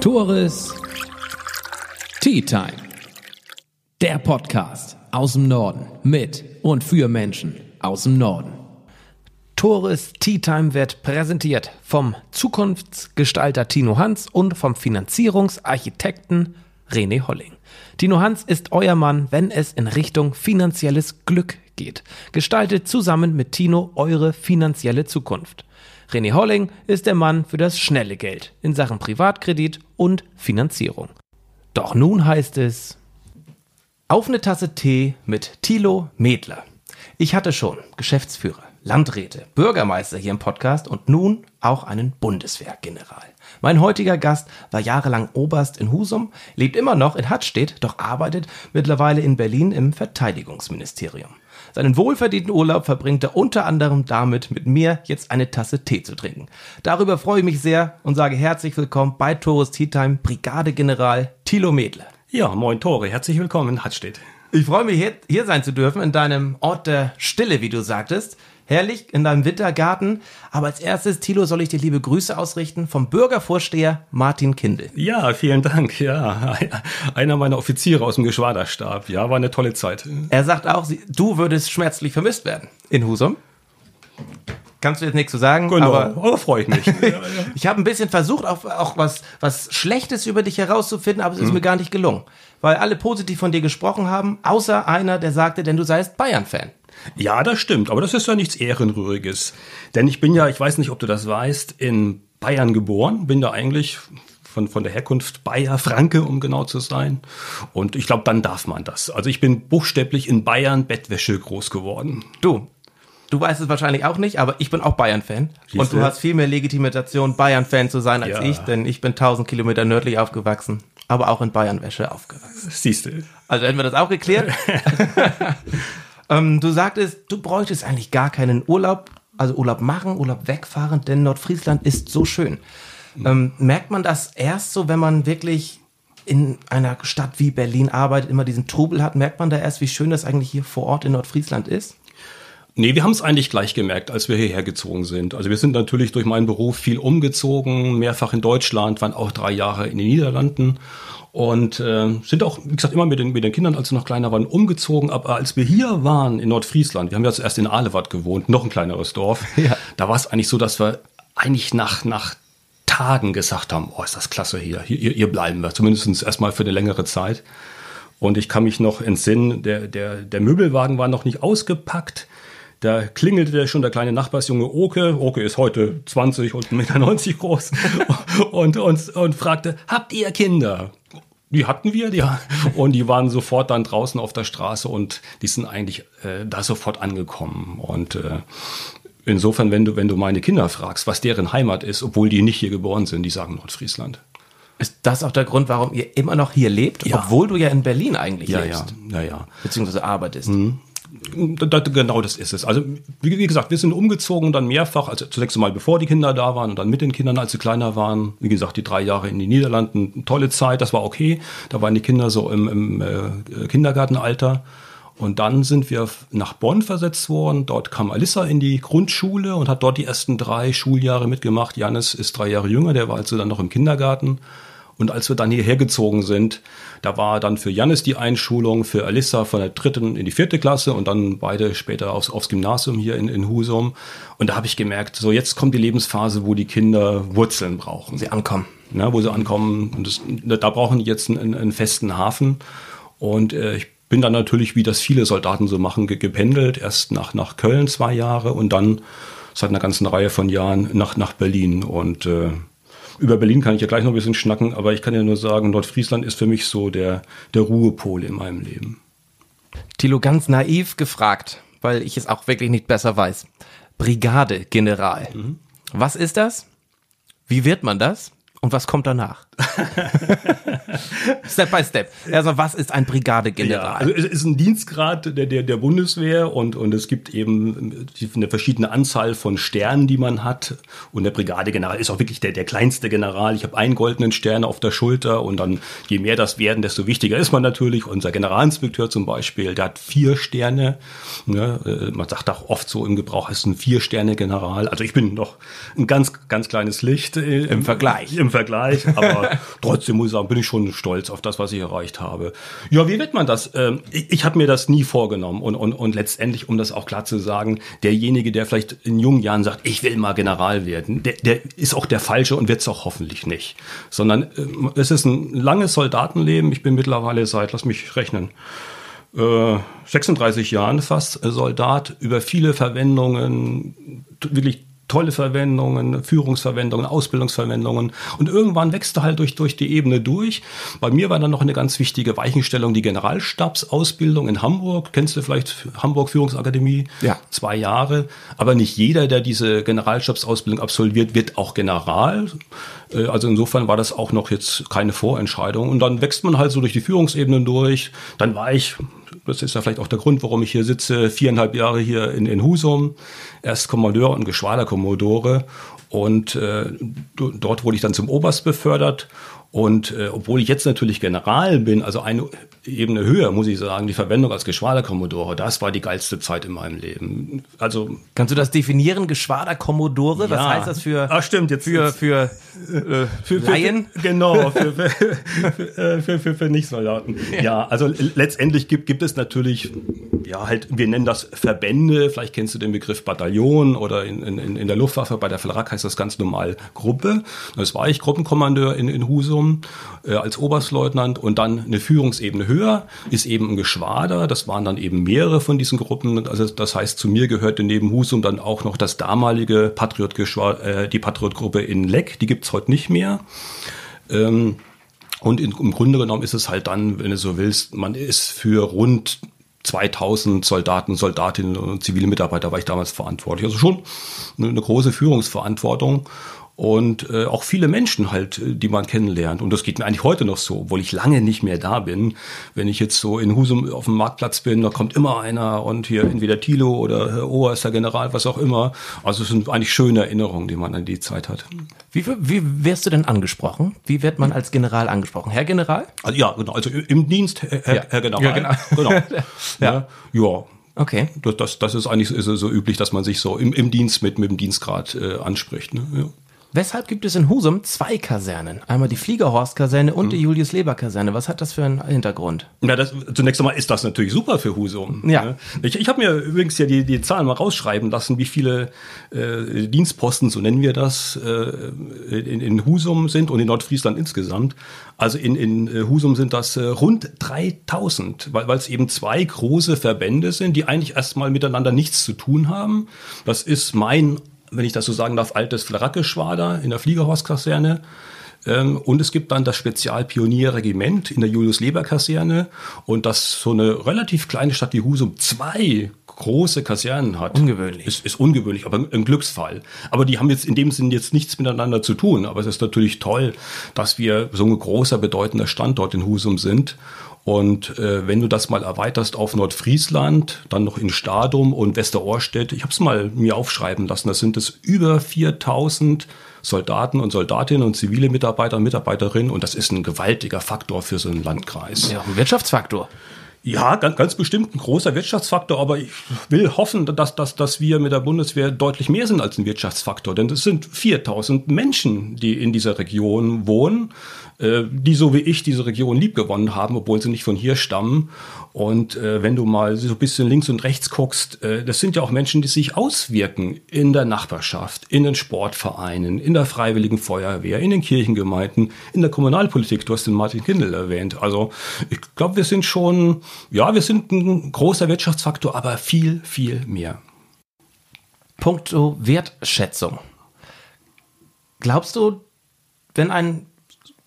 Tores Tea Time. Der Podcast aus dem Norden mit und für Menschen aus dem Norden. Tores Tea Time wird präsentiert vom Zukunftsgestalter Tino Hans und vom Finanzierungsarchitekten René Holling. Tino Hans ist euer Mann, wenn es in Richtung finanzielles Glück geht. Gestaltet zusammen mit Tino eure finanzielle Zukunft. René Holling ist der Mann für das schnelle Geld in Sachen Privatkredit und Finanzierung. Doch nun heißt es auf eine Tasse Tee mit Thilo Medler. Ich hatte schon Geschäftsführer, Landräte, Bürgermeister hier im Podcast und nun auch einen Bundeswehrgeneral. Mein heutiger Gast war jahrelang Oberst in Husum, lebt immer noch in Hattstedt, doch arbeitet mittlerweile in Berlin im Verteidigungsministerium. Seinen wohlverdienten Urlaub verbringt er unter anderem damit, mit mir jetzt eine Tasse Tee zu trinken. Darüber freue ich mich sehr und sage herzlich willkommen bei Torus Tea Time Brigadegeneral Thilo Medle. Ja, moin Tore, herzlich willkommen in Hattstedt. Ich freue mich, hier, hier sein zu dürfen, in deinem Ort der Stille, wie du sagtest herrlich in deinem Wintergarten. Aber als erstes, Thilo, soll ich dir liebe Grüße ausrichten vom Bürgervorsteher Martin Kindel. Ja, vielen Dank. Ja, einer meiner Offiziere aus dem Geschwaderstab. Ja, war eine tolle Zeit. Er sagt auch, du würdest schmerzlich vermisst werden in Husum. Kannst du jetzt nichts zu sagen, genau, aber, aber freut mich. ich habe ein bisschen versucht, auch, auch was, was Schlechtes über dich herauszufinden, aber es ist hm. mir gar nicht gelungen. Weil alle positiv von dir gesprochen haben, außer einer, der sagte, denn du seist Bayern-Fan. Ja, das stimmt, aber das ist ja nichts Ehrenrühriges. Denn ich bin ja, ich weiß nicht, ob du das weißt, in Bayern geboren, bin da eigentlich von, von der Herkunft Bayer, Franke, um genau zu sein. Und ich glaube, dann darf man das. Also ich bin buchstäblich in Bayern Bettwäsche groß geworden. Du, Du weißt es wahrscheinlich auch nicht, aber ich bin auch Bayern-Fan. Und du hast viel mehr Legitimation, Bayern-Fan zu sein als ja. ich, denn ich bin 1000 Kilometer nördlich aufgewachsen, aber auch in Bayern-Wäsche aufgewachsen. Siehst du. Also hätten wir das auch geklärt. Ähm, du sagtest, du bräuchtest eigentlich gar keinen Urlaub, also Urlaub machen, Urlaub wegfahren, denn Nordfriesland ist so schön. Ähm, merkt man das erst so, wenn man wirklich in einer Stadt wie Berlin arbeitet, immer diesen Trubel hat, merkt man da erst, wie schön das eigentlich hier vor Ort in Nordfriesland ist? Nee, wir haben es eigentlich gleich gemerkt, als wir hierher gezogen sind. Also wir sind natürlich durch meinen Beruf viel umgezogen, mehrfach in Deutschland, waren auch drei Jahre in den Niederlanden und äh, sind auch, wie gesagt, immer mit den, mit den Kindern, als sie noch kleiner waren, umgezogen. Aber als wir hier waren in Nordfriesland, wir haben ja zuerst in Alewatt gewohnt, noch ein kleineres Dorf, ja. da war es eigentlich so, dass wir eigentlich nach, nach Tagen gesagt haben, oh, ist das klasse hier, hier, hier bleiben wir, zumindest erstmal für eine längere Zeit. Und ich kann mich noch entsinnen, der, der, der Möbelwagen war noch nicht ausgepackt. Da klingelte schon der kleine Nachbarsjunge Oke. Oke ist heute 20 und 1,90 Meter groß und, und, und fragte, habt ihr Kinder? Die hatten wir, die, und die waren sofort dann draußen auf der Straße und die sind eigentlich äh, da sofort angekommen. Und äh, insofern, wenn du, wenn du meine Kinder fragst, was deren Heimat ist, obwohl die nicht hier geboren sind, die sagen Nordfriesland. Ist das auch der Grund, warum ihr immer noch hier lebt, ja. obwohl du ja in Berlin eigentlich ja, lebst? Ja, ja, ja. Beziehungsweise arbeitest. Mhm. Genau das ist es. Also wie gesagt, wir sind umgezogen dann mehrfach, also zunächst einmal bevor die Kinder da waren und dann mit den Kindern, als sie kleiner waren. Wie gesagt, die drei Jahre in den Niederlanden, tolle Zeit, das war okay. Da waren die Kinder so im, im äh, Kindergartenalter. Und dann sind wir nach Bonn versetzt worden. Dort kam Alissa in die Grundschule und hat dort die ersten drei Schuljahre mitgemacht. Janis ist drei Jahre jünger, der war also dann noch im Kindergarten. Und als wir dann hierher gezogen sind, da war dann für Janis die Einschulung, für Alissa von der dritten in die vierte Klasse und dann beide später aufs, aufs Gymnasium hier in, in Husum. Und da habe ich gemerkt, so jetzt kommt die Lebensphase, wo die Kinder Wurzeln brauchen. Sie ankommen. Ja, wo sie ankommen. Und das, da brauchen die jetzt einen, einen festen Hafen. Und äh, ich bin dann natürlich, wie das viele Soldaten so machen, gependelt. Erst nach, nach Köln zwei Jahre und dann seit einer ganzen Reihe von Jahren nach, nach Berlin. Und äh, über Berlin kann ich ja gleich noch ein bisschen schnacken, aber ich kann ja nur sagen, Nordfriesland ist für mich so der, der Ruhepol in meinem Leben. Thilo, ganz naiv gefragt, weil ich es auch wirklich nicht besser weiß. Brigadegeneral. Mhm. Was ist das? Wie wird man das? Und was kommt danach? step by step. Also was ist ein Brigadegeneral? Ja, also es ist ein Dienstgrad der, der, der Bundeswehr und, und es gibt eben eine verschiedene Anzahl von Sternen, die man hat. Und der Brigadegeneral ist auch wirklich der, der kleinste General. Ich habe einen goldenen Stern auf der Schulter und dann je mehr das werden, desto wichtiger ist man natürlich. Unser Generalinspekteur zum Beispiel, der hat vier Sterne. Ja, äh, man sagt auch oft so im Gebrauch, ist ein Vier-Sterne-General. Also ich bin noch ein ganz, ganz kleines Licht. Im Vergleich. Im Vergleich, aber trotzdem muss ich sagen, bin ich schon stolz auf das, was ich erreicht habe. Ja, wie wird man das? Ähm, ich ich habe mir das nie vorgenommen und, und, und letztendlich, um das auch klar zu sagen, derjenige, der vielleicht in jungen Jahren sagt, ich will mal General werden, der, der ist auch der Falsche und wird es auch hoffentlich nicht. Sondern ähm, es ist ein langes Soldatenleben. Ich bin mittlerweile seit, lass mich rechnen, 36 äh, Jahren fast Soldat, über viele Verwendungen, wirklich tolle Verwendungen, Führungsverwendungen, Ausbildungsverwendungen. Und irgendwann wächst du halt durch, durch die Ebene durch. Bei mir war dann noch eine ganz wichtige Weichenstellung die Generalstabsausbildung in Hamburg. Kennst du vielleicht Hamburg Führungsakademie? Ja. Zwei Jahre. Aber nicht jeder, der diese Generalstabsausbildung absolviert, wird auch General. Äh, also insofern war das auch noch jetzt keine Vorentscheidung. Und dann wächst man halt so durch die Führungsebenen durch. Dann war ich das ist ja vielleicht auch der Grund, warum ich hier sitze, viereinhalb Jahre hier in, in Husum, erst Kommandeur und Geschwaderkommodore. Und äh, dort wurde ich dann zum Oberst befördert. Und äh, obwohl ich jetzt natürlich General bin, also eine Ebene höher, muss ich sagen, die Verwendung als Geschwaderkommodore, das war die geilste Zeit in meinem Leben. Also kannst du das definieren, Geschwaderkommodore? Ja. Was heißt das für? Ach stimmt, jetzt für für, äh, für Laien? Für, genau, für, für, für, für, für, Nichtsoldaten. Ja. ja, also letztendlich gibt, gibt es natürlich, ja halt, wir nennen das Verbände. Vielleicht kennst du den Begriff Bataillon oder in, in, in der Luftwaffe bei der Flak heißt das ganz normal Gruppe. Das war ich Gruppenkommandeur in, in Husum äh, als Oberstleutnant und dann eine Führungsebene höher ist eben ein Geschwader. Das waren dann eben mehrere von diesen Gruppen. Also das heißt, zu mir gehörte neben Husum dann auch noch das damalige Patriot äh, die Patriot-Gruppe in Leck. Die gibt's heute nicht mehr. Ähm, und in, im Grunde genommen ist es halt dann, wenn du so willst, man ist für rund 2000 Soldaten, Soldatinnen und zivile Mitarbeiter war ich damals verantwortlich. Also schon eine große Führungsverantwortung und äh, auch viele Menschen halt, äh, die man kennenlernt. Und das geht mir eigentlich heute noch so, obwohl ich lange nicht mehr da bin. Wenn ich jetzt so in Husum auf dem Marktplatz bin, da kommt immer einer und hier entweder Thilo oder Herr Ohr ist der General, was auch immer. Also es sind eigentlich schöne Erinnerungen, die man an die Zeit hat. Wie, wie wirst du denn angesprochen? Wie wird man als General angesprochen? Herr General? Also, ja, genau. Also im Dienst, Herr, ja. Herr General. Ja, genau. genau. ja. ja. Okay. Das, das, das ist eigentlich so, so üblich, dass man sich so im, im Dienst mit, mit dem Dienstgrad äh, anspricht. Ne? Ja. Weshalb gibt es in Husum zwei Kasernen? Einmal die Fliegerhorst-Kaserne und mhm. die Julius-Leber-Kaserne. Was hat das für einen Hintergrund? Ja, das, zunächst einmal ist das natürlich super für Husum. Ja. Ne? Ich, ich habe mir übrigens ja die, die Zahlen mal rausschreiben lassen, wie viele äh, Dienstposten, so nennen wir das, äh, in, in Husum sind und in Nordfriesland insgesamt. Also in, in äh, Husum sind das äh, rund 3000, weil es eben zwei große Verbände sind, die eigentlich erstmal miteinander nichts zu tun haben. Das ist mein wenn ich das so sagen darf, altes Flarakeschwader in der Fliegerhorst-Kaserne. Ähm, und es gibt dann das Spezialpionierregiment in der Julius-Leber-Kaserne. Und das so eine relativ kleine Stadt wie Husum zwei große Kasernen hat. Ungewöhnlich. Ist, ist ungewöhnlich, aber ein Glücksfall. Aber die haben jetzt in dem Sinn jetzt nichts miteinander zu tun. Aber es ist natürlich toll, dass wir so ein großer, bedeutender Standort in Husum sind. Und äh, wenn du das mal erweiterst auf Nordfriesland, dann noch in Stadum und Westerohrstedt, ich habe es mal mir aufschreiben lassen, das sind es über 4000 Soldaten und Soldatinnen und zivile Mitarbeiter und Mitarbeiterinnen und das ist ein gewaltiger Faktor für so einen Landkreis. Ja, ein Wirtschaftsfaktor. Ja, ganz, ganz bestimmt ein großer Wirtschaftsfaktor, aber ich will hoffen, dass, dass, dass wir mit der Bundeswehr deutlich mehr sind als ein Wirtschaftsfaktor, denn es sind 4000 Menschen, die in dieser Region wohnen äh, die so wie ich diese Region liebgewonnen haben, obwohl sie nicht von hier stammen. Und äh, wenn du mal so ein bisschen links und rechts guckst, äh, das sind ja auch Menschen, die sich auswirken in der Nachbarschaft, in den Sportvereinen, in der Freiwilligen Feuerwehr, in den Kirchengemeinden, in der Kommunalpolitik. Du hast den Martin Kindl erwähnt. Also ich glaube, wir sind schon, ja, wir sind ein großer Wirtschaftsfaktor, aber viel, viel mehr. Punkto Wertschätzung. Glaubst du, wenn ein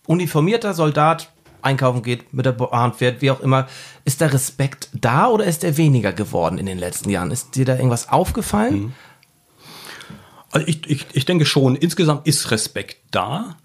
uniformierter Soldat einkaufen geht, mit der Bahn fährt, wie auch immer, ist der Respekt da oder ist er weniger geworden in den letzten Jahren? Ist dir da irgendwas aufgefallen? Mhm. Also ich, ich, ich denke schon, insgesamt ist Respekt da.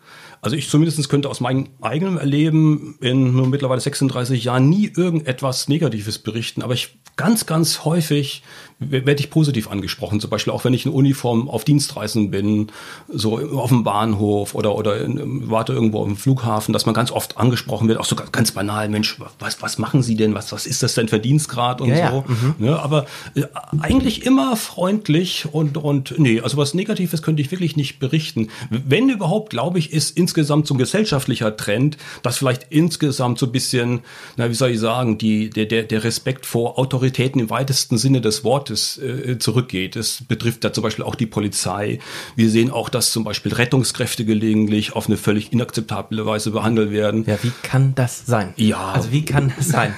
Also ich zumindest könnte aus meinem eigenen Erleben in nur mittlerweile 36 Jahren nie irgendetwas Negatives berichten, aber ich ganz, ganz häufig werde ich positiv angesprochen. Zum Beispiel auch wenn ich in Uniform auf Dienstreisen bin, so auf dem Bahnhof oder, oder in, warte irgendwo auf dem Flughafen, dass man ganz oft angesprochen wird, auch so ganz banal, Mensch, was, was machen Sie denn? Was, was ist das denn für Dienstgrad und Ja, so? ja. Mhm. Ne, aber äh, eigentlich immer freundlich und, und nee, also was Negatives könnte ich wirklich nicht berichten. Wenn überhaupt, glaube ich, ist insgesamt so ein gesellschaftlicher Trend, dass vielleicht insgesamt so ein bisschen, na, wie soll ich sagen, die, der, der, der Respekt vor Autoritäten im weitesten Sinne des Wortes äh, zurückgeht. Das betrifft ja zum Beispiel auch die Polizei. Wir sehen auch, dass zum Beispiel Rettungskräfte gelegentlich auf eine völlig inakzeptable Weise behandelt werden. Ja, wie kann das sein? Ja. Also wie kann das sein?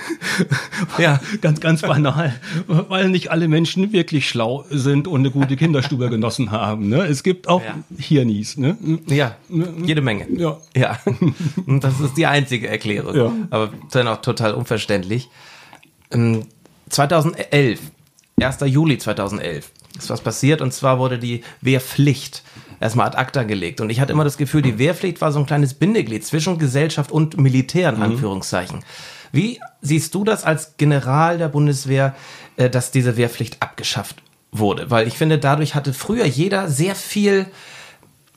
ja. Ganz, ganz banal, weil nicht alle Menschen wirklich schlau sind und eine gute Kinderstube genossen haben. Ne? Es gibt auch Ja. Hirnis. Ne? Ja, jede Menge. Ja. Ja. Und das ist die einzige Erklärung. Ja. Aber dennoch total unverständlich. Ähm, 2011, 1. Juli 2011, ist was passiert und zwar wurde die Wehrpflicht erstmal ad acta gelegt. Und ich hatte immer das Gefühl, die Wehrpflicht war so ein kleines Bindeglied zwischen Gesellschaft und Militär, in Anführungszeichen. Wie siehst du das als General der Bundeswehr, äh, dass diese Wehrpflicht abgeschafft wurde? Weil ich finde, dadurch hatte früher jeder sehr viel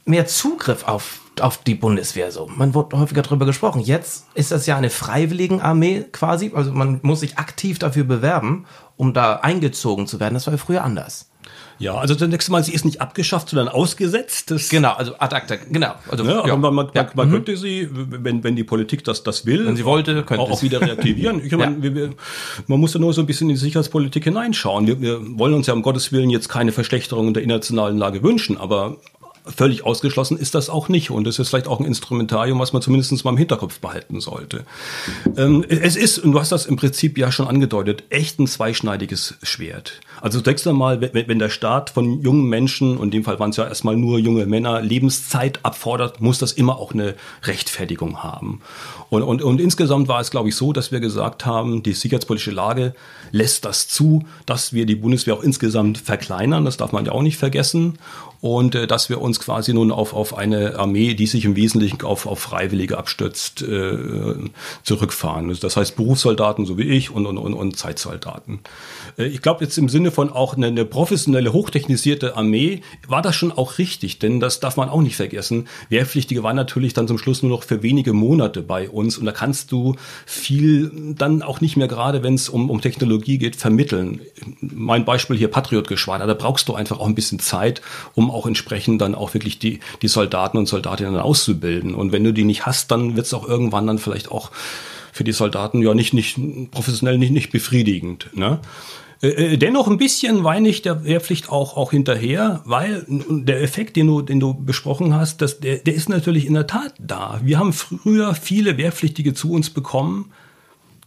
mehr Zugriff auf, auf die Bundeswehr so. Man wurde häufiger darüber gesprochen. Jetzt ist das ja eine Freiwilligenarmee quasi. Also man muss sich aktiv dafür bewerben, um da eingezogen zu werden. Das war ja früher anders. Ja, also zunächst mal, sie ist nicht abgeschafft, sondern ausgesetzt. Das, Genau, also ad acta, genau. Also, Ne, aber ja. man, man, Ja. man, man könnte sie, wenn, wenn die Politik das, das will, Wenn sie wollte, könnte auch, auch wieder reaktivieren. Ich meine, wir, wir, man muss ja nur so ein bisschen in die Sicherheitspolitik hineinschauen. Wir, wir wollen uns ja um Gottes Willen jetzt keine Verschlechterung der internationalen Lage wünschen, aber völlig ausgeschlossen ist das auch nicht. Und das ist vielleicht auch ein Instrumentarium, was man zumindest mal im Hinterkopf behalten sollte. Ähm, es ist, und du hast das im Prinzip ja schon angedeutet, echt ein zweischneidiges Schwert. Also zunächst einmal, wenn, wenn der Staat von jungen Menschen, und in dem Fall waren es ja erstmal nur junge Männer, Lebenszeit abfordert, muss das immer auch eine Rechtfertigung haben. Und, und, und insgesamt war es, glaube ich, so, dass wir gesagt haben, die sicherheitspolitische Lage lässt das zu, dass wir die Bundeswehr auch insgesamt verkleinern. Das darf man ja auch nicht vergessen. Und äh, dass wir uns quasi nun auf, auf eine Armee, die sich im Wesentlichen auf, auf Freiwillige abstützt, äh, zurückfahren. Das heißt Berufssoldaten, so wie ich, und, und, und, und Zeitsoldaten. Äh, ich glaube jetzt im Sinne von auch eine, eine professionelle, hochtechnisierte Armee war das schon auch richtig, denn das darf man auch nicht vergessen. Wehrpflichtige waren natürlich dann zum Schluss nur noch für wenige Monate bei uns und da kannst du viel dann auch nicht mehr gerade, wenn es um, um Technologie geht, vermitteln. Mein Beispiel hier Patriot-Geschwader, da brauchst du einfach auch ein bisschen Zeit, um auch entsprechend dann auch wirklich die, die Soldaten und Soldatinnen auszubilden. Und wenn du die nicht hast, dann wird es auch irgendwann dann vielleicht auch für die Soldaten ja nicht, nicht professionell nicht, nicht befriedigend. Ne? Äh, Dennoch ein bisschen weine ich der Wehrpflicht auch, auch hinterher, weil der Effekt, den du, den du besprochen hast, das, der, der ist natürlich in der Tat da. Wir haben früher viele Wehrpflichtige zu uns bekommen,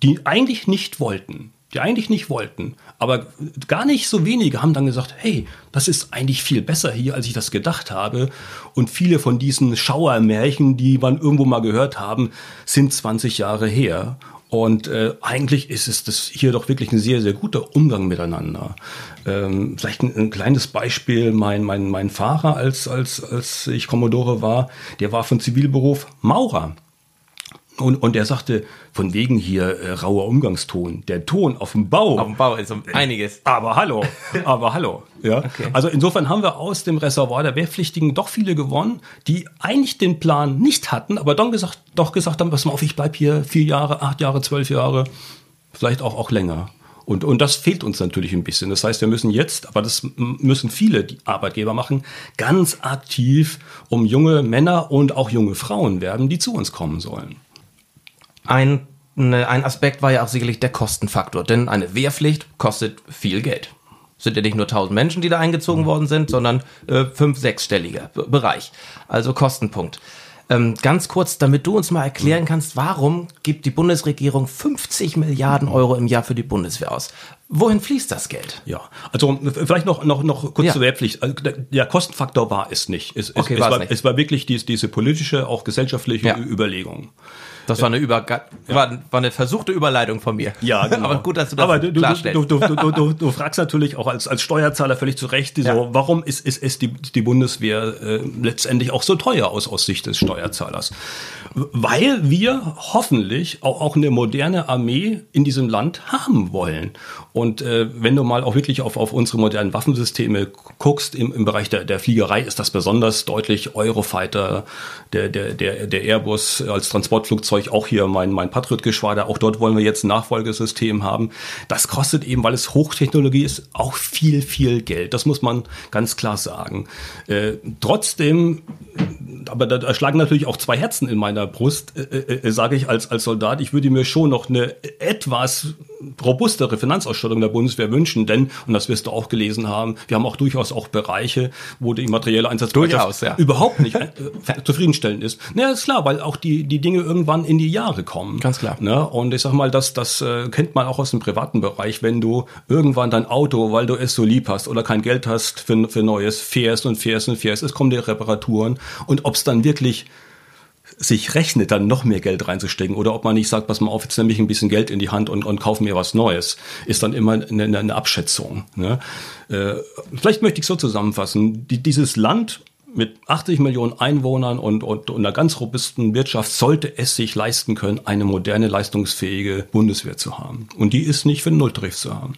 die eigentlich nicht wollten. Die eigentlich nicht wollten. Aber gar nicht so wenige haben dann gesagt, hey, das ist eigentlich viel besser hier, als ich das gedacht habe. Und viele von diesen Schauermärchen, die man irgendwo mal gehört haben, sind 20 Jahre her. Und äh, eigentlich ist es das hier doch wirklich ein sehr, sehr guter Umgang miteinander. Ähm, vielleicht ein, ein kleines Beispiel, mein, mein, mein Fahrer, als, als, als ich Kommodore war, der war von Zivilberuf Maurer. Und, und er sagte, von wegen hier äh, rauer Umgangston, der Ton auf dem Bau. Auf dem Bau ist um einiges. Aber hallo, aber hallo. Ja. Okay. Also insofern haben wir aus dem Reservoir der Wehrpflichtigen doch viele gewonnen, die eigentlich den Plan nicht hatten, aber dann gesagt, doch gesagt haben, pass mal auf, ich bleib hier vier Jahre, acht Jahre, zwölf Jahre, vielleicht auch, auch länger. Und, und das fehlt uns natürlich ein bisschen. Das heißt, wir müssen jetzt, aber das müssen viele die Arbeitgeber machen, ganz aktiv um junge Männer und auch junge Frauen werben, die zu uns kommen sollen. Ein, ne, ein Aspekt war ja auch sicherlich der Kostenfaktor, denn eine Wehrpflicht kostet viel Geld. Sind ja nicht nur 1000 Menschen, die da eingezogen worden sind, sondern äh, fünf, sechsstelliger Bereich. Also Kostenpunkt. Ähm, ganz kurz, damit du uns mal erklären kannst, warum gibt die Bundesregierung 50 Milliarden Euro im Jahr für die Bundeswehr aus? Wohin fließt das Geld? Ja, also vielleicht noch, noch, noch kurz Ja. zur Wehrpflicht. Also, der- Kostenfaktor war es nicht. Es, Okay, es, es, war nicht. es war wirklich dies, diese politische, auch gesellschaftliche Ja. Überlegung. Das war eine, Über war, war eine versuchte Überleitung von mir. Ja, genau. Aber gut, dass du das Aber du, klarstellst. du, du, du, fragst natürlich auch als, als Steuerzahler völlig zu Recht, die Ja. so, warum ist, ist, ist die, die Bundeswehr äh, letztendlich auch so teuer aus, aus Sicht des Steuerzahlers? Weil wir hoffentlich auch, auch eine moderne Armee in diesem Land haben wollen. Und Und äh, wenn du mal auch wirklich auf, auf unsere modernen Waffensysteme guckst, im, im Bereich der, der Fliegerei ist das besonders deutlich. Eurofighter, der, der, der, der Airbus als Transportflugzeug, auch hier mein, mein Patriot-Geschwader, auch dort wollen wir jetzt ein Nachfolgesystem haben. Das kostet eben, weil es Hochtechnologie ist, auch viel, viel Geld. Das muss man ganz klar sagen. Äh, trotzdem aber da, da schlagen natürlich auch zwei Herzen in meiner Brust, äh, äh, äh sage ich als, als Soldat. Ich würde mir schon noch eine etwas robustere Finanzausstattung der Bundeswehr wünschen, denn, und das wirst du auch gelesen haben, wir haben auch durchaus auch Bereiche, wo die materielle Einsatzbereitschaft ja. überhaupt nicht äh, zufriedenstellend ist. Naja, ist klar, weil auch die, die Dinge irgendwann in die Jahre kommen. Ganz klar. Ne? Und ich sag mal, das, das äh, kennt man auch aus dem privaten Bereich, wenn du irgendwann dein Auto, weil du es so lieb hast oder kein Geld hast für, für Neues, fährst und fährst und fährst, es kommen die Reparaturen und ob es dann wirklich sich rechnet, dann noch mehr Geld reinzustecken oder ob man nicht sagt, pass mal auf, jetzt nehme ich ein bisschen Geld in die Hand und, und kaufe mir was Neues, ist dann immer eine, eine Abschätzung. Ne? Äh, vielleicht möchte ich so zusammenfassen. Die, dieses Land mit 80 Millionen Einwohnern und, und, und einer ganz robusten Wirtschaft sollte es sich leisten können, eine moderne, leistungsfähige Bundeswehr zu haben. Und die ist nicht für den Nulltarif zu haben.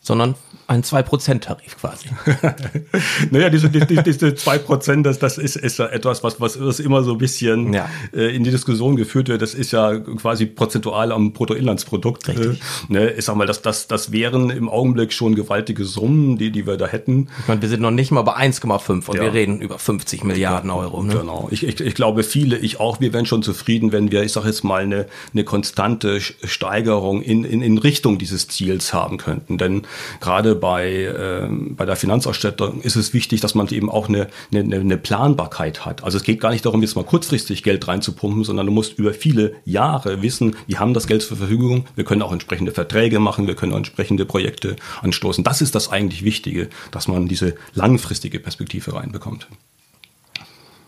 Sondern ein 2%-Tarif quasi. naja, diese, diese, diese 2%, das, das ist, ist ja etwas, was, was, was immer so ein bisschen ja. äh, in die Diskussion geführt wird. Das ist ja quasi prozentual am Bruttoinlandsprodukt. Richtig. Äh, ne, ich sag mal, das, das, das wären im Augenblick schon gewaltige Summen, die, die wir da hätten. Ich meine, wir sind noch nicht mal bei 1,5 und ja. wir reden über 50 Milliarden Euro. Ne? Genau. Ich, ich, ich glaube, viele, ich auch, wir wären schon zufrieden, wenn wir, ich sage jetzt mal, eine, eine konstante Steigerung in, in, in Richtung dieses Ziels haben könnten. Denn gerade bei, äh, bei der Finanzausstattung ist es wichtig, dass man eben auch eine, eine, eine Planbarkeit hat. Also es geht gar nicht darum, jetzt mal kurzfristig Geld reinzupumpen, sondern du musst über viele Jahre wissen, wir haben das Geld zur Verfügung, wir können auch entsprechende Verträge machen, wir können auch entsprechende Projekte anstoßen. Das ist das eigentlich Wichtige, dass man diese langfristige Perspektive reinbekommt.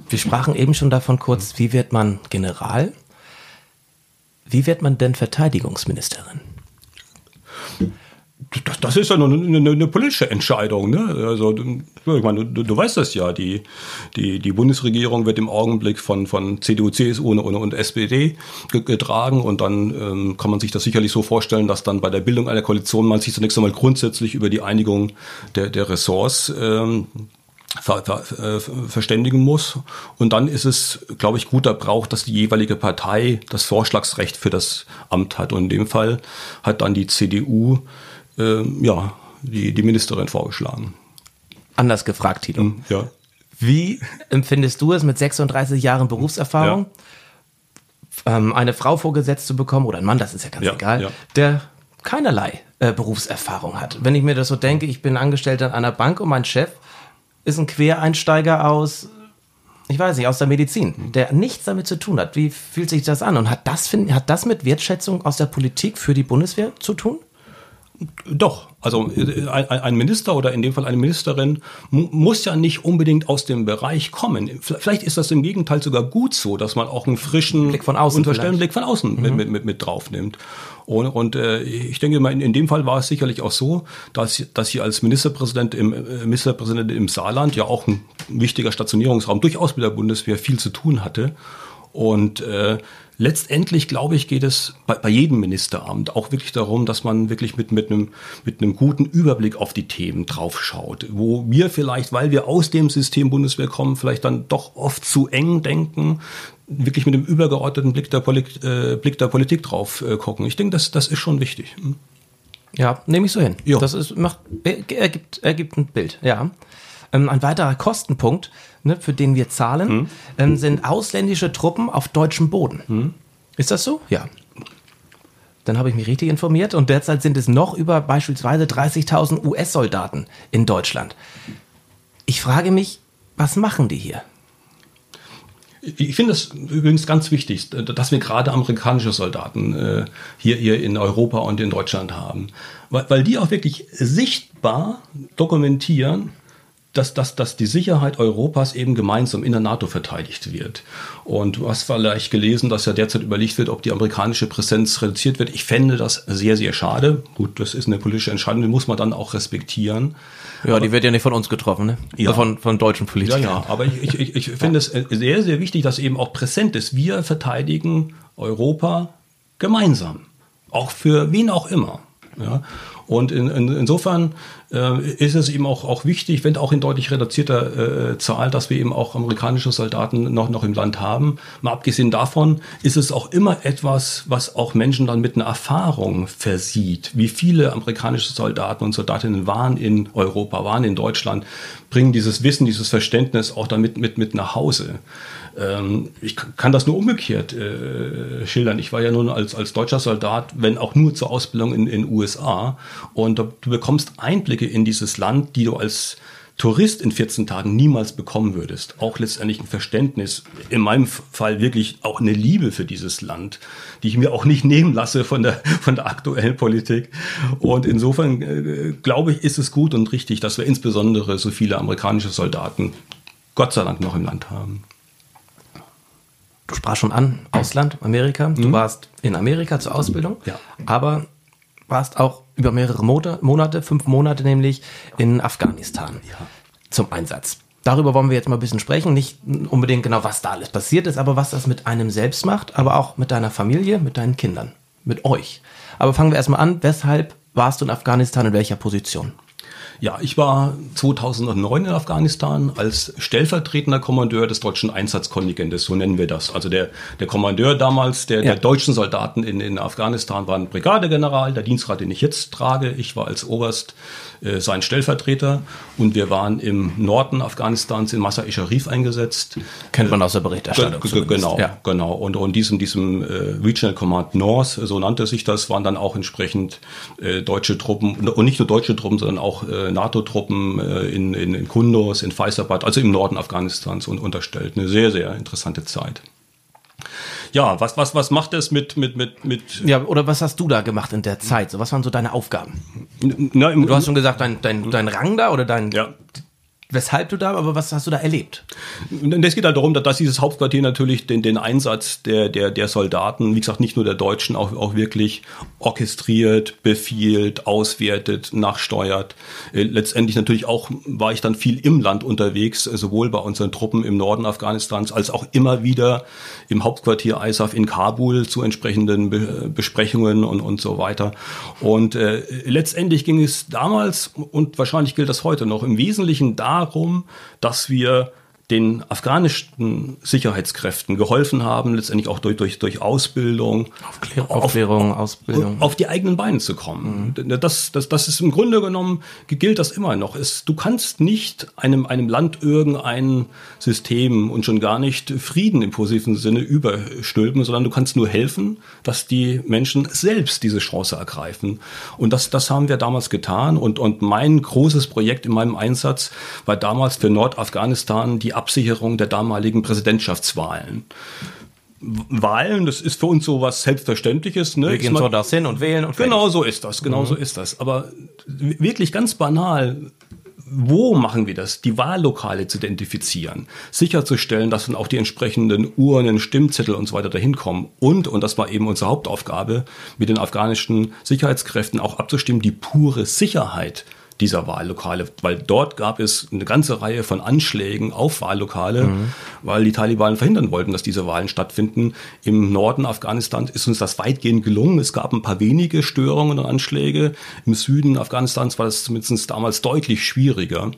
Wir sprachen eben schon davon kurz, wie wird man General? Wie wird man denn Verteidigungsministerin? Das, das ist ja nur eine, eine, eine politische Entscheidung. Ne? Also, ich meine, du, du weißt das ja. Die, die, die Bundesregierung wird im Augenblick von, von CDU, CSU und, und SPD getragen. Und dann ähm, kann man sich das sicherlich so vorstellen, dass dann bei der Bildung einer Koalition man sich zunächst einmal grundsätzlich über die Einigung der, der Ressorts ähm, ver, ver, äh, verständigen muss. Und dann ist es, glaube ich, guter Brauch, dass die jeweilige Partei das Vorschlagsrecht für das Amt hat. Und in dem Fall hat dann die CDU äh, ja, die, die Ministerin vorgeschlagen. Anders gefragt, Tito. Hm, ja. Wie empfindest du es mit 36 Jahren Berufserfahrung, ja. ähm, eine Frau vorgesetzt zu bekommen, oder ein Mann, das ist ja ganz ja, egal, ja. der keinerlei äh, Berufserfahrung hat? Wenn ich mir das so denke, ich bin Angestellter in einer Bank und mein Chef ist ein Quereinsteiger aus, ich weiß nicht, aus der Medizin, der nichts damit zu tun hat. Wie fühlt sich das an? Und hat das, hat das mit Wertschätzung aus der Politik für die Bundeswehr zu tun? Doch, also äh, ein Minister oder in dem Fall eine Ministerin muss ja nicht unbedingt aus dem Bereich kommen. Vielleicht ist das im Gegenteil sogar gut so, dass man auch einen frischen Blick von außen, Blick von außen mhm. mit, mit, mit drauf nimmt. Und, und äh, ich denke mal, in, in dem Fall war es sicherlich auch so, dass, dass sie als Ministerpräsident im, äh, Ministerpräsident im Saarland ja auch ein wichtiger Stationierungsraum durchaus mit der Bundeswehr viel zu tun hatte. Und äh, letztendlich, glaube ich, geht es bei, bei jedem Ministeramt auch wirklich darum, dass man wirklich mit, mit, einem, mit einem guten Überblick auf die Themen draufschaut. Wo wir vielleicht, weil wir aus dem System Bundeswehr kommen, vielleicht dann doch oft zu eng denken, wirklich mit einem übergeordneten Blick der, Poli äh, Blick der Politik drauf äh, gucken. Ich denke, das, das ist schon wichtig. Hm? Ja, nehme ich so hin. Ja. Das ist, macht, ergibt, ergibt ein Bild, ja. Ähm, ein weiterer Kostenpunkt, ne, für den wir zahlen, hm. ähm, sind ausländische Truppen auf deutschem Boden. Hm. Ist das so? Ja. Dann habe ich mich richtig informiert und derzeit sind es noch über beispielsweise 30.000 US-Soldaten in Deutschland. Ich frage mich, was machen die hier? Ich finde es übrigens ganz wichtig, dass wir gerade amerikanische Soldaten äh, hier, hier in Europa und in Deutschland haben, weil, weil die auch wirklich sichtbar dokumentieren, dass, dass, dass die Sicherheit Europas eben gemeinsam in der NATO verteidigt wird. Und du hast vielleicht gelesen, dass ja derzeit überlegt wird, ob die amerikanische Präsenz reduziert wird. Ich fände das sehr, sehr schade. Gut, das ist eine politische Entscheidung, die muss man dann auch respektieren. Ja, aber, die wird ja nicht von uns getroffen, ne? Ja. Von, von deutschen Politikern. Ja, ja, aber ich, ich, ich finde es sehr, sehr wichtig, dass eben auch präsent ist. Wir verteidigen Europa gemeinsam. Auch für wen auch immer. Ja? Und in, in, insofern äh, ist es eben auch, auch wichtig, wenn auch in deutlich reduzierter äh, Zahl, dass wir eben auch amerikanische Soldaten noch, noch im Land haben. Mal abgesehen davon ist es auch immer etwas, was auch Menschen dann mit einer Erfahrung versieht. Wie viele amerikanische Soldaten und Soldatinnen waren in Europa, waren in Deutschland, bringen dieses Wissen, dieses Verständnis auch damit mit, mit nach Hause. Ähm, ich kann das nur umgekehrt äh, schildern. Ich war ja nun als, als deutscher Soldat, wenn auch nur zur Ausbildung in den USA. Und du bekommst Einblicke in dieses Land, die du als Tourist in 14 Tagen niemals bekommen würdest. Auch letztendlich ein Verständnis, in meinem Fall wirklich auch eine Liebe für dieses Land, die ich mir auch nicht nehmen lasse von der, von der aktuellen Politik. Und insofern äh, glaube ich, ist es gut und richtig, dass wir insbesondere so viele amerikanische Soldaten Gott sei Dank noch im Land haben du sprachst schon an, Ausland, Amerika. Du mhm. warst in Amerika zur Ausbildung, ja. aber warst auch über mehrere Monate, fünf Monate nämlich, in Afghanistan ja. zum Einsatz. Darüber wollen wir jetzt mal ein bisschen sprechen. Nicht unbedingt genau, was da alles passiert ist, aber was das mit einem selbst macht, aber auch mit deiner Familie, mit deinen Kindern, mit euch. Aber fangen wir erstmal an. Weshalb warst du in Afghanistan in welcher Position? Ja, ich war 2009 in Afghanistan als stellvertretender Kommandeur des deutschen Einsatzkontingentes, so nennen wir das. Also der, der Kommandeur damals der, ja. der deutschen Soldaten in, in Afghanistan war ein Brigadegeneral, der Dienstgrad, den ich jetzt trage. Ich war als Oberst äh, sein Stellvertreter und wir waren im Norden Afghanistans in Masa Sharif eingesetzt. Kennt man aus der Berichterstattung. G genau, ja. genau. Und, und diesem, diesem äh, Regional Command North, so nannte sich das, waren dann auch entsprechend äh, deutsche Truppen und nicht nur deutsche Truppen, sondern auch äh, NATO-Truppen äh, in, in, in Kunduz, in Faisabad, also im Norden Afghanistans und unterstellt. Eine sehr, sehr interessante Zeit. Ja, was, was, was macht es mit, mit, mit, mit. Ja, oder was hast du da gemacht in der Zeit? So, was waren so deine Aufgaben? Na, du hast schon gesagt, dein, dein, dein Rang da oder dein, ja weshalb du da, aber was hast du da erlebt? Es geht halt darum, dass dieses Hauptquartier natürlich den, den Einsatz der, der, der Soldaten, wie gesagt, nicht nur der Deutschen, auch, auch wirklich orchestriert, befiehlt, auswertet, nachsteuert. Äh, letztendlich natürlich auch war ich dann viel im Land unterwegs, sowohl bei unseren Truppen im Norden Afghanistans als auch immer wieder im Hauptquartier ISAF in Kabul zu entsprechenden Be Besprechungen und, und so weiter. Und äh, letztendlich ging es damals und wahrscheinlich gilt das heute noch im Wesentlichen darum, darum, dass wir den afghanischen Sicherheitskräften geholfen haben, letztendlich auch durch, durch, durch Ausbildung, Aufklärung, Aufklärung auf, Ausbildung. auf die eigenen Beine zu kommen. Mhm. Das, das, das ist im Grunde genommen, gilt das immer noch. Es, du kannst nicht einem, einem Land irgendein System und schon gar nicht Frieden im positiven Sinne überstülpen, sondern du kannst nur helfen, dass die Menschen selbst diese Chance ergreifen. Und das, das haben wir damals getan. Und, und mein großes Projekt in meinem Einsatz war damals für Nordafghanistan die Absicherung der damaligen Präsidentschaftswahlen. Wahlen, das ist für uns so was Selbstverständliches. Ne? Wir gehen so das hin und wählen und Genau so ist das, genau mhm. so ist das. Aber wirklich ganz banal, wo machen wir das? Die Wahllokale zu identifizieren, sicherzustellen, dass dann auch die entsprechenden Urnen, Stimmzettel und so weiter dahin kommen und, und das war eben unsere Hauptaufgabe, mit den afghanischen Sicherheitskräften auch abzustimmen, die pure Sicherheit dieser Wahllokale, weil dort gab es eine ganze Reihe von Anschlägen auf Wahllokale, mhm. weil die Taliban verhindern wollten, dass diese Wahlen stattfinden. Im Norden Afghanistans ist uns das weitgehend gelungen. Es gab ein paar wenige Störungen und Anschläge. Im Süden Afghanistans war das zumindest damals deutlich schwieriger.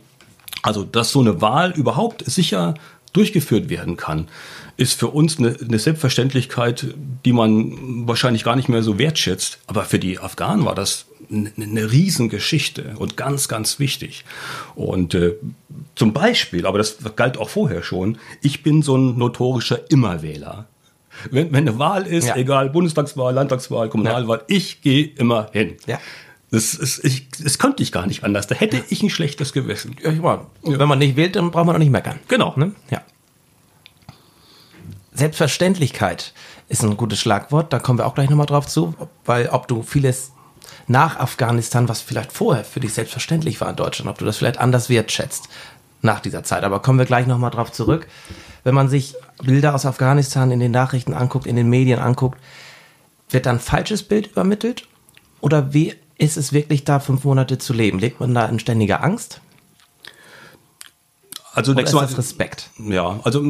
Also, dass so eine Wahl überhaupt sicher durchgeführt werden kann, ist für uns eine, eine, Selbstverständlichkeit, die man wahrscheinlich gar nicht mehr so wertschätzt. Aber für die Afghanen war das eine, Riesengeschichte und ganz, ganz wichtig. Und äh, zum Beispiel, aber das galt auch vorher schon, ich bin so ein notorischer Immerwähler. Wenn, wenn eine Wahl ist, ja. egal Bundestagswahl, Landtagswahl, Kommunalwahl, ja. ich gehe immer hin. Ja. Das, ist, ich, das konnte ich gar nicht anders. Da hätte ich ein schlechtes Gewissen. Ja, ich meine, Wenn man nicht wählt, dann braucht man auch nicht meckern. Genau. Ne? Ja. Selbstverständlichkeit ist ein gutes Schlagwort. Da kommen wir auch gleich nochmal drauf zu, weil ob du vieles nach Afghanistan, was vielleicht vorher für dich selbstverständlich war in Deutschland, ob du das vielleicht anders wertschätzt nach dieser Zeit. Aber kommen wir gleich nochmal drauf zurück. Wenn man sich Bilder aus Afghanistan in den Nachrichten anguckt, in den Medien anguckt, wird dann ein falsches Bild übermittelt? Oder wie ist es wirklich da, fünf Monate zu leben? Lebt man da in ständiger Angst? Also Oder nächstes Mal Respekt? Ja, also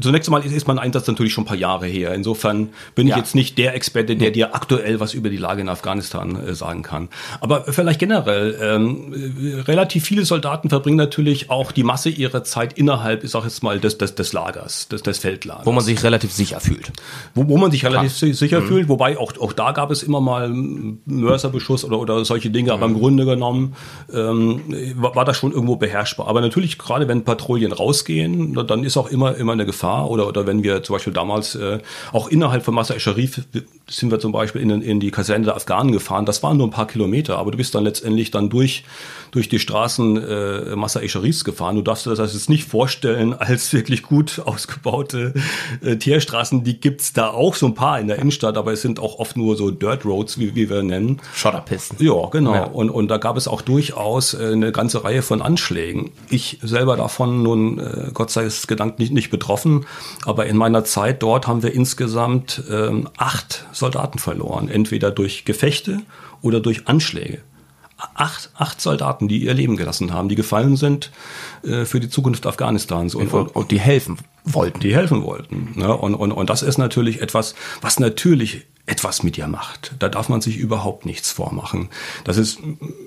zunächst einmal ist, mein Einsatz natürlich schon ein paar Jahre her. Insofern bin Ja. ich jetzt nicht der Experte, der dir aktuell was über die Lage in Afghanistan äh, sagen kann. Aber vielleicht generell, ähm, äh, relativ viele Soldaten verbringen natürlich auch die Masse ihrer Zeit innerhalb, ich sag jetzt mal, des, des, des Lagers, des, des Feldlagers. Wo man sich relativ sicher fühlt. Wo, wo man sich relativ si- sicher Mhm. fühlt, wobei auch, auch da gab es immer mal Mörserbeschuss oder, oder solche Dinge, aber im Mhm. Grunde genommen ähm, war, war das schon irgendwo beherrschbar. Aber natürlich, gerade wenn Patrouillen rausgehen, da- dann ist auch immer, immer eine Gefahr. Oder, oder wenn wir zum Beispiel damals äh, auch innerhalb von Massa Sharif sind wir zum Beispiel in, in die Kaserne der Afghanen gefahren. Das waren nur ein paar Kilometer, aber du bist dann letztendlich dann durch, durch die Straßen äh, Massa Sharifs gefahren. Du darfst dir das jetzt nicht vorstellen als wirklich gut ausgebaute äh, Teerstraßen. Die gibt's da auch so ein paar in der Innenstadt, aber es sind auch oft nur so Dirt Roads, wie, wie wir nennen. Schotterpisten. Ja, genau. Ja. Und, und da gab es auch durchaus äh, eine ganze Reihe von Anschlägen. Ich selber davon nun, äh, Gott sei Dank, nicht, nicht betroffen. Aber in meiner Zeit dort haben wir insgesamt ähm, acht Soldaten verloren. Entweder durch Gefechte oder durch Anschläge. Acht, acht Soldaten, die ihr Leben gelassen haben, die gefallen sind äh, für die Zukunft Afghanistans. Und, und, Und die helfen wollten. die helfen wollten. Ne? Und, und, und das ist natürlich etwas, was natürlich etwas mit dir macht. Da darf man sich überhaupt nichts vormachen. Das ist,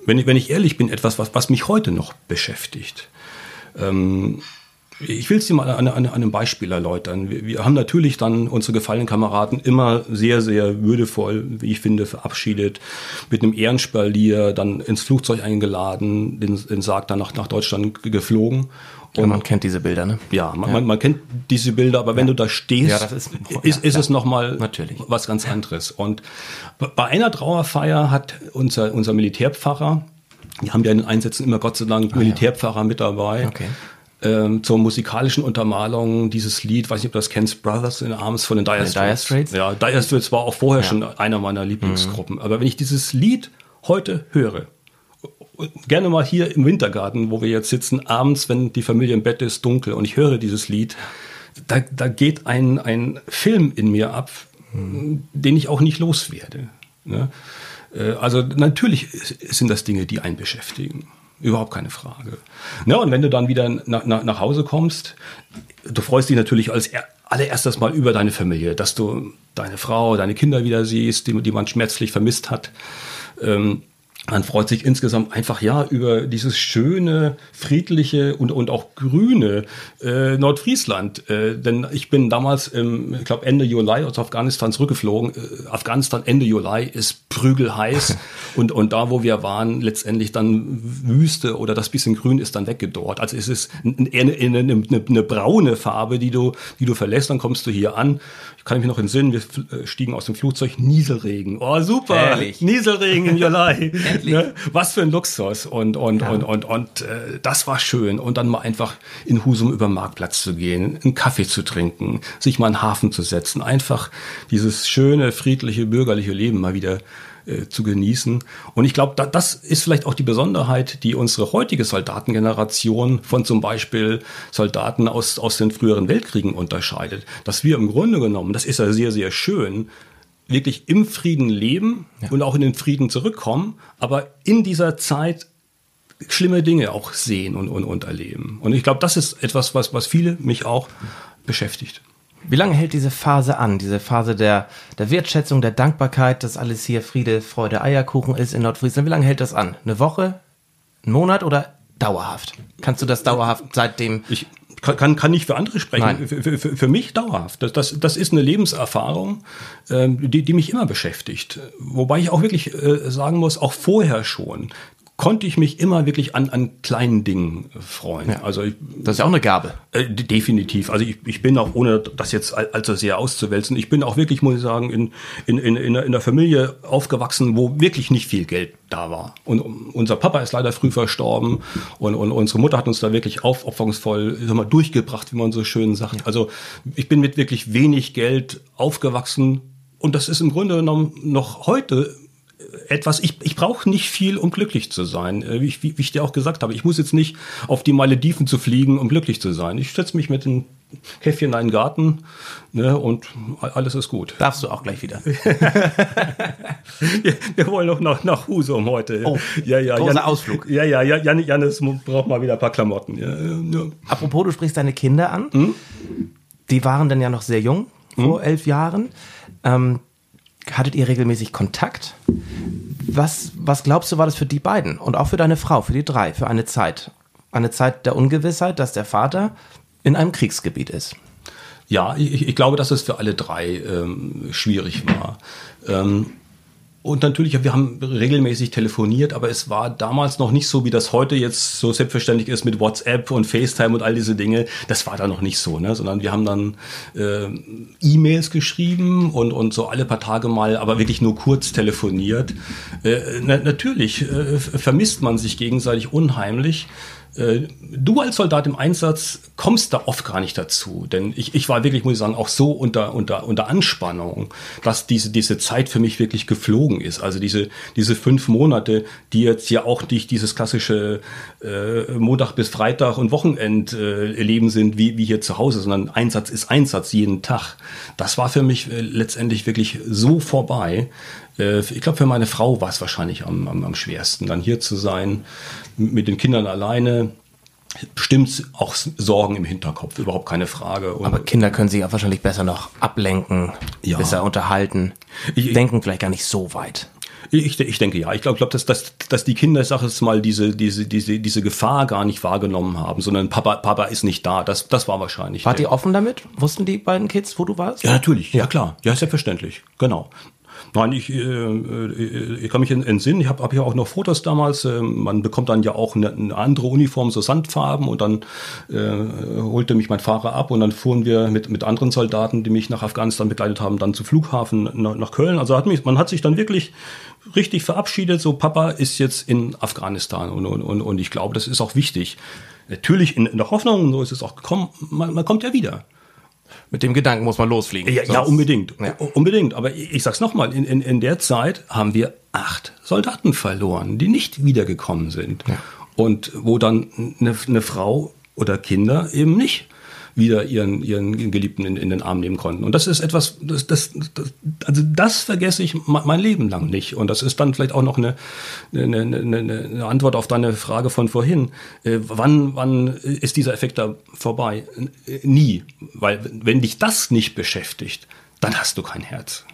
wenn ich, wenn ich ehrlich bin, etwas, was, was mich heute noch beschäftigt. Ähm, ich will es dir mal an, an, an einem Beispiel erläutern. Wir, wir haben natürlich dann unsere gefallenen Kameraden immer sehr, sehr würdevoll, wie ich finde, verabschiedet, mit einem Ehrenspalier dann ins Flugzeug eingeladen, den, den Sarg dann nach, nach Deutschland geflogen. Ja, man kennt diese Bilder, ne? Ja, man, Man, man kennt diese Bilder, aber wenn du da stehst, Ja, ist- ist, ja, ist es nochmal was ganz anderes. Und bei einer Trauerfeier hat unser, unser Militärpfarrer, die haben ja in den Einsätzen immer Gott sei Dank Militärpfarrer mit dabei, Ah, Okay. ähm, zur musikalischen Untermalung dieses Lied, weiß nicht, ob du das kennst, Brothers in Arms von den Dire Dire Straits. Straits? Ja, Dire Straits war auch vorher schon einer meiner Lieblingsgruppen. Mhm. Aber wenn ich dieses Lied heute höre, gerne mal hier im Wintergarten, wo wir jetzt sitzen, abends, wenn die Familie im Bett ist, dunkel und ich höre dieses Lied, da, da geht ein, ein Film in mir ab, den ich auch nicht loswerde. Ne? Äh, Also natürlich sind das Dinge, die einen beschäftigen. Überhaupt keine Frage. Na, und wenn du dann wieder nach, nach, nach Hause kommst, du freust dich natürlich als er, allererstes Mal über deine Familie, dass du deine Frau, deine Kinder wieder siehst, die, die man schmerzlich vermisst hat. Ähm, man freut sich insgesamt einfach ja über dieses schöne, friedliche und, und auch grüne äh, Nordfriesland. Äh, denn ich bin damals, im, ich glaube Ende Juli aus Afghanistan zurückgeflogen. Äh, Afghanistan Ende Juli ist prügelheiß und, und da, wo wir waren, letztendlich dann Wüste oder das bisschen Grün ist dann weggedorrt. Also es ist eher eine, eine, eine, eine braune Farbe, die du, die du verlässt. Dann kommst du hier an. Ich kann mich noch entsinnen, wir äh, stiegen aus dem Flugzeug, Nieselregen. Oh, super! Herrlich. Nieselregen in Juli. Endlich. Ne? Was für ein Luxus. Und, und, und, und, und äh, das war schön. Und dann mal einfach in Husum über den Marktplatz zu gehen, einen Kaffee zu trinken, sich mal in den Hafen zu setzen, einfach dieses schöne, friedliche, bürgerliche Leben mal wieder äh, zu genießen. Und ich glaube, da, das ist vielleicht auch die Besonderheit, die unsere heutige Soldatengeneration von zum Beispiel Soldaten aus, aus den früheren Weltkriegen unterscheidet. Dass wir im Grunde genommen, das ist ja sehr, sehr schön, wirklich im Frieden leben und auch in den Frieden zurückkommen, aber in dieser Zeit schlimme Dinge auch sehen und, und, und erleben. Und ich glaube, das ist etwas, was, was viele mich auch beschäftigt. Wie lange hält diese Phase an? Diese Phase der, der Wertschätzung, der Dankbarkeit, dass alles hier Friede, Freude, Eierkuchen ist in Nordfriesland. Wie lange hält das an? Eine Woche? Ein Monat oder dauerhaft? Kannst du das dauerhaft seitdem? Ich kann, kann, nicht für andere sprechen. Für, für für mich dauerhaft. Das, das, das ist eine Lebenserfahrung, ähm, die, die mich immer beschäftigt. Wobei ich auch wirklich äh, sagen muss, auch vorher schon konnte ich mich immer wirklich an, an kleinen Dingen freuen. Also ich, Das ist ja auch eine Gabe. Äh, de- definitiv. Also ich, ich bin auch, ohne das jetzt all- allzu sehr auszuwälzen, ich bin auch wirklich, muss ich sagen, in, in, in, in, der, in der Familie aufgewachsen, wo wirklich nicht viel Geld da war. Und unser Papa ist leider früh verstorben und, und unsere Mutter hat uns da wirklich aufopferungsvoll sag mal, durchgebracht, wie man so schön sagt. Also ich bin mit wirklich wenig Geld aufgewachsen und das ist im Grunde genommen noch heute etwas, ich, ich brauche nicht viel, um glücklich zu sein. Äh, Wie ich, wie, wie ich dir auch gesagt habe, ich muss jetzt nicht auf die Malediven zu fliegen, um glücklich zu sein. Ich setze mich mit den Käffchen in einen Garten ne, und alles ist gut. Darfst du auch gleich wieder. wir, wir wollen noch nach, nach Husum heute. Oh, ja, ja, großer Jan, Ausflug. Ja, ja, ja Jan, Janis braucht mal wieder ein paar Klamotten. Ja, ja. Apropos, du sprichst deine Kinder an. Die waren dann ja noch sehr jung, vor elf Jahren. Ähm, hattet ihr regelmäßig Kontakt? Was, was glaubst du, war das für die beiden und auch für deine Frau, für die drei, für eine Zeit? Eine Zeit der Ungewissheit, dass der Vater in einem Kriegsgebiet ist. Ja, ich, ich glaube, dass es für alle drei ähm, schwierig war. Ähm, und natürlich, wir haben regelmäßig telefoniert, aber es war damals noch nicht so, wie das heute jetzt so selbstverständlich ist mit WhatsApp und FaceTime und all diese Dinge. Das war da noch nicht so, ne? sondern wir haben dann äh, E-Mails geschrieben und, und so alle paar Tage mal, aber wirklich nur kurz telefoniert. Äh, na, natürlich äh, vermisst man sich gegenseitig unheimlich. Äh, du als Soldat im Einsatz kommst da oft gar nicht dazu, denn ich, ich war wirklich, muss ich sagen, auch so unter, unter, unter Anspannung, dass diese, diese Zeit für mich wirklich geflogen ist. Also diese, diese fünf Monate, die jetzt ja auch nicht dieses klassische äh, Montag bis Freitag und Wochenendleben äh, sind wie, wie hier zu Hause, sondern Einsatz ist Einsatz jeden Tag. Das war für mich äh, letztendlich wirklich so vorbei. Äh, ich glaube, für meine Frau war es wahrscheinlich am, am, am schwersten, dann hier zu sein, mit den Kindern alleine. Bestimmt auch Sorgen im Hinterkopf, überhaupt keine Frage. Und Aber Kinder können sich auch wahrscheinlich besser noch ablenken, Ja. besser unterhalten, Ich- denken vielleicht gar nicht so weit. Ich, ich denke ja. Ich glaube, glaub, dass, dass, dass die Kinder, sag es mal, diese, diese, diese, diese Gefahr gar nicht wahrgenommen haben, sondern Papa, Papa ist nicht da. Das, das war wahrscheinlich. Wart ihr offen damit? Wussten die beiden Kids, wo du warst? Ja, natürlich. Ja, klar. Ja, selbstverständlich. Genau. Nein, ich, äh, äh, ich kann mich en- entsinnen, ich habe hab ja auch noch Fotos damals. Äh, man bekommt dann ja auch eine, eine andere Uniform, so Sandfarben und dann äh, holte mich mein Fahrer ab und dann fuhren wir mit, mit anderen Soldaten, die mich nach Afghanistan begleitet haben, dann zum Flughafen nach, nach Köln. Also hat mich, man hat sich dann wirklich richtig verabschiedet, so Papa ist jetzt in Afghanistan und, und, und, ich glaube, das ist auch wichtig. Natürlich in, in der Hoffnung, so ist es auch gekommen, man, man kommt ja wieder. Mit dem Gedanken muss man losfliegen. Ja, ja unbedingt. Ja. Unbedingt. Aber ich, ich sag's nochmal, in, in, in der Zeit haben wir acht Soldaten verloren, die nicht wiedergekommen sind. Und wo dann eine, eine Frau oder Kinder eben nicht wieder ihren, ihren Geliebten in, in den Arm nehmen konnten. Und das ist etwas, das, das, das, also das vergesse ich me- mein Leben lang nicht. Und das ist dann vielleicht auch noch eine, eine, eine, eine Antwort auf deine Frage von vorhin. Äh, wann, wann ist dieser Effekt da vorbei? Äh, Nie. Weil wenn dich das nicht beschäftigt, dann hast du kein Herz.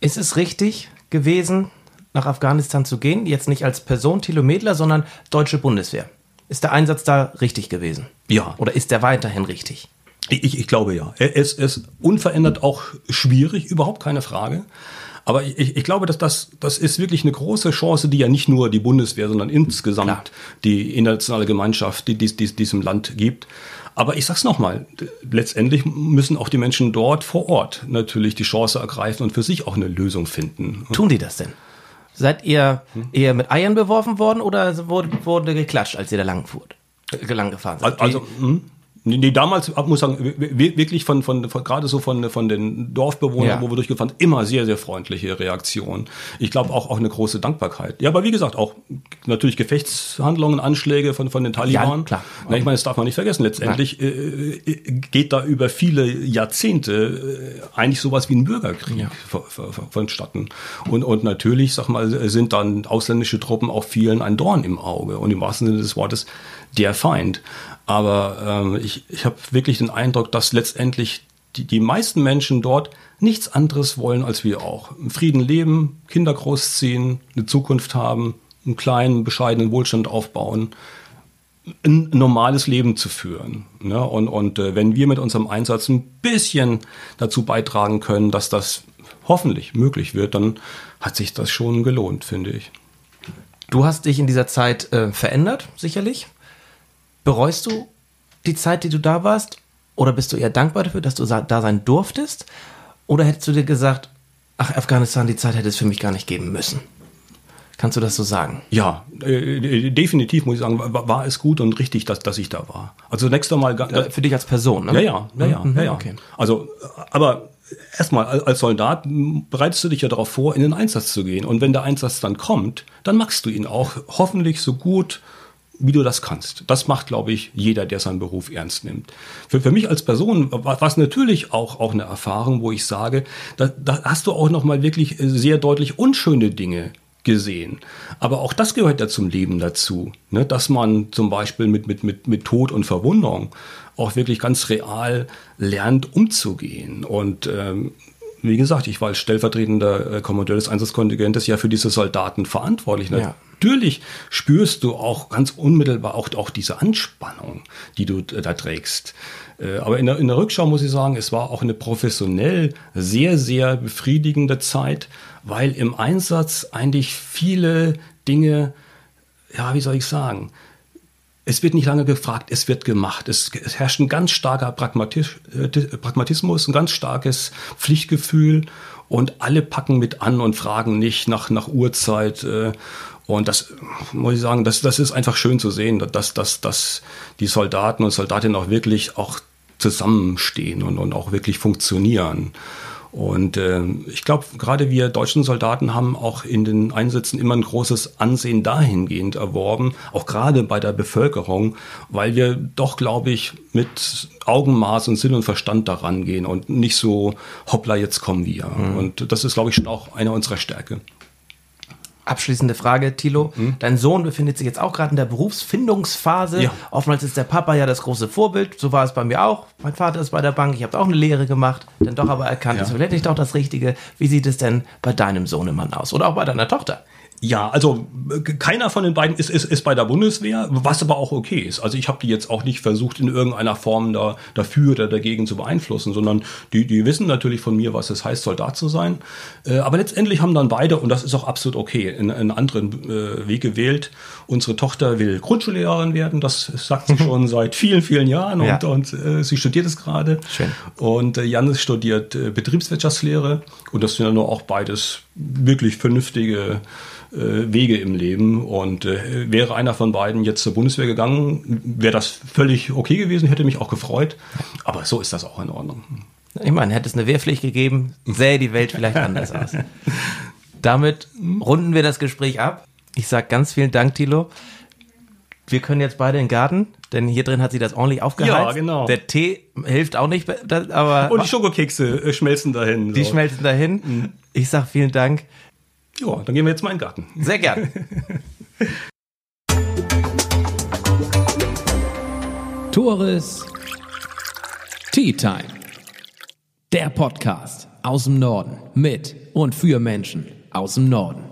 Ist es richtig gewesen, nach Afghanistan zu gehen? Jetzt nicht als Person Thilo Medler, sondern deutsche Bundeswehr. Ist der Einsatz da richtig gewesen? Ja. Oder ist der weiterhin richtig? Ich, ich, glaube ja. Er ist, unverändert auch schwierig, überhaupt keine Frage. Aber ich, ich glaube, dass das, das ist wirklich eine große Chance, die ja nicht nur die Bundeswehr, sondern insgesamt Klar. die internationale Gemeinschaft, die dies, dies, diesem Land gibt. Aber ich sag's nochmal, letztendlich müssen auch die Menschen dort vor Ort natürlich die Chance ergreifen und für sich auch eine Lösung finden. Tun die das denn? Seid ihr Hm? eher mit Eiern beworfen worden oder wurde, wurde geklatscht, als ihr da lang fuhrt? Äh, lang gefahren seid? Also, hm? Nee, damals, ich muss sagen, wi- wi- wirklich von, von, von gerade so von, von den Dorfbewohnern, Ja. wo wir durchgefahren sind, immer sehr, sehr freundliche Reaktion. Ich glaube auch, auch eine große Dankbarkeit. Ja, aber wie gesagt, auch natürlich Gefechtshandlungen, Anschläge von, von den Taliban. Ja, klar. Na, ich meine, das darf man nicht vergessen. Letztendlich äh, äh, geht da über viele Jahrzehnte äh, eigentlich sowas wie ein Bürgerkrieg Ja. vonstatten. Und, und natürlich, sag mal, sind dann ausländische Truppen auch vielen ein Dorn im Auge und im wahrsten Sinne des Wortes der Feind. Aber ähm, ich, ich habe wirklich den Eindruck, dass letztendlich die, die meisten Menschen dort nichts anderes wollen als wir auch. Im Frieden leben, Kinder großziehen, eine Zukunft haben, einen kleinen, bescheidenen Wohlstand aufbauen ein normales Leben zu führen. Ne? Und, und äh, wenn wir mit unserem Einsatz ein bisschen dazu beitragen können, dass das hoffentlich möglich wird, dann hat sich das schon gelohnt, finde ich. Du hast dich in dieser Zeit äh, verändert, sicherlich. Bereust du die Zeit, die du da warst? Oder bist du eher dankbar dafür, dass du da sein durftest? Oder hättest du dir gesagt, ach, Afghanistan, die Zeit hätte es für mich gar nicht geben müssen? Kannst du das so sagen? Ja, äh, definitiv muss ich sagen, war, war es gut und richtig, dass, dass ich da war. Also zunächst einmal, ga- Äh, Für dich als Person, ne? Ja, ja, ja, ja, Mhm, ja, ja. okay. Also, aber erstmal al- als Soldat bereitest du dich ja darauf vor, in den Einsatz zu gehen. Und wenn der Einsatz dann kommt, dann machst du ihn auch hoffentlich so gut wie du das kannst. Das macht, glaube ich, jeder, der seinen Beruf ernst nimmt. Für, für mich als Person war es natürlich auch, auch eine Erfahrung, wo ich sage, da, da hast du auch noch mal wirklich sehr deutlich unschöne Dinge gesehen. Aber auch das gehört ja zum Leben dazu, ne? dass man zum Beispiel mit, mit, mit, mit Tod und Verwunderung auch wirklich ganz real lernt umzugehen. Und ähm, wie gesagt, ich war als stellvertretender äh, Kommandeur des Einsatzkontingentes ja für diese Soldaten verantwortlich. Ja. Natürlich spürst du auch ganz unmittelbar auch, auch diese Anspannung, die du da trägst. Äh, aber in der, in der Rückschau muss ich sagen, es war auch eine professionell sehr, sehr befriedigende Zeit, weil im Einsatz eigentlich viele Dinge, ja, wie soll ich sagen, es wird nicht lange gefragt, es wird gemacht. Es, es herrscht ein ganz starker äh, Pragmatismus, ein ganz starkes Pflichtgefühl und alle packen mit an und fragen nicht nach, nach Uhrzeit. Äh, und das muss ich sagen, das, das ist einfach schön zu sehen, dass, dass, dass die Soldaten und Soldatinnen auch wirklich auch zusammenstehen und, und auch wirklich funktionieren. Und äh, ich glaube, gerade wir deutschen Soldaten haben auch in den Einsätzen immer ein großes Ansehen dahingehend erworben, auch gerade bei der Bevölkerung, weil wir doch, glaube ich, mit Augenmaß und Sinn und Verstand daran gehen und nicht so, hoppla, jetzt kommen wir. Mhm. Und das ist, glaube ich, schon auch eine unserer Stärke. Abschließende Frage, Thilo. Mhm. Dein Sohn befindet sich jetzt auch gerade in der Berufsfindungsphase. Ja. Oftmals ist der Papa ja das große Vorbild. So war es bei mir auch. Mein Vater ist bei der Bank. Ich habe auch eine Lehre gemacht, dann doch aber erkannt, ja. das ist vielleicht nicht doch das Richtige. Wie sieht es denn bei deinem Sohnemann aus? Oder auch bei deiner Tochter? Ja, also äh, keiner von den beiden ist, ist, ist bei der Bundeswehr, was aber auch okay ist. Also ich habe die jetzt auch nicht versucht, in irgendeiner Form da, dafür oder dagegen zu beeinflussen, sondern die, die wissen natürlich von mir, was es heißt, Soldat zu sein. Äh, aber letztendlich haben dann beide, und das ist auch absolut okay, einen anderen äh, Weg gewählt. Unsere Tochter will Grundschullehrerin werden, das sagt sie schon seit vielen, vielen Jahren und, ja. und äh, sie studiert es gerade. Schön. Und äh, Janis studiert äh, Betriebswirtschaftslehre und das sind ja nur auch beides wirklich vernünftige äh, Wege im Leben. Und äh, wäre einer von beiden jetzt zur Bundeswehr gegangen, wäre das völlig okay gewesen, hätte mich auch gefreut. Aber so ist das auch in Ordnung. Ich meine, hätte es eine Wehrpflicht gegeben, sähe die Welt vielleicht anders aus. Damit runden wir das Gespräch ab. Ich sage ganz vielen Dank, Thilo. Wir können jetzt beide in den Garten, denn hier drin hat sie das ordentlich aufgeheizt. Ja, genau. Der Tee hilft auch nicht, aber. Und die Schokokekse äh, schmelzen dahin. Die so. schmelzen dahin. Mhm. Ich sage vielen Dank. Ja, dann gehen wir jetzt mal in den Garten. Sehr gern. Tores Tea Time. Der Podcast aus dem Norden mit und für Menschen aus dem Norden.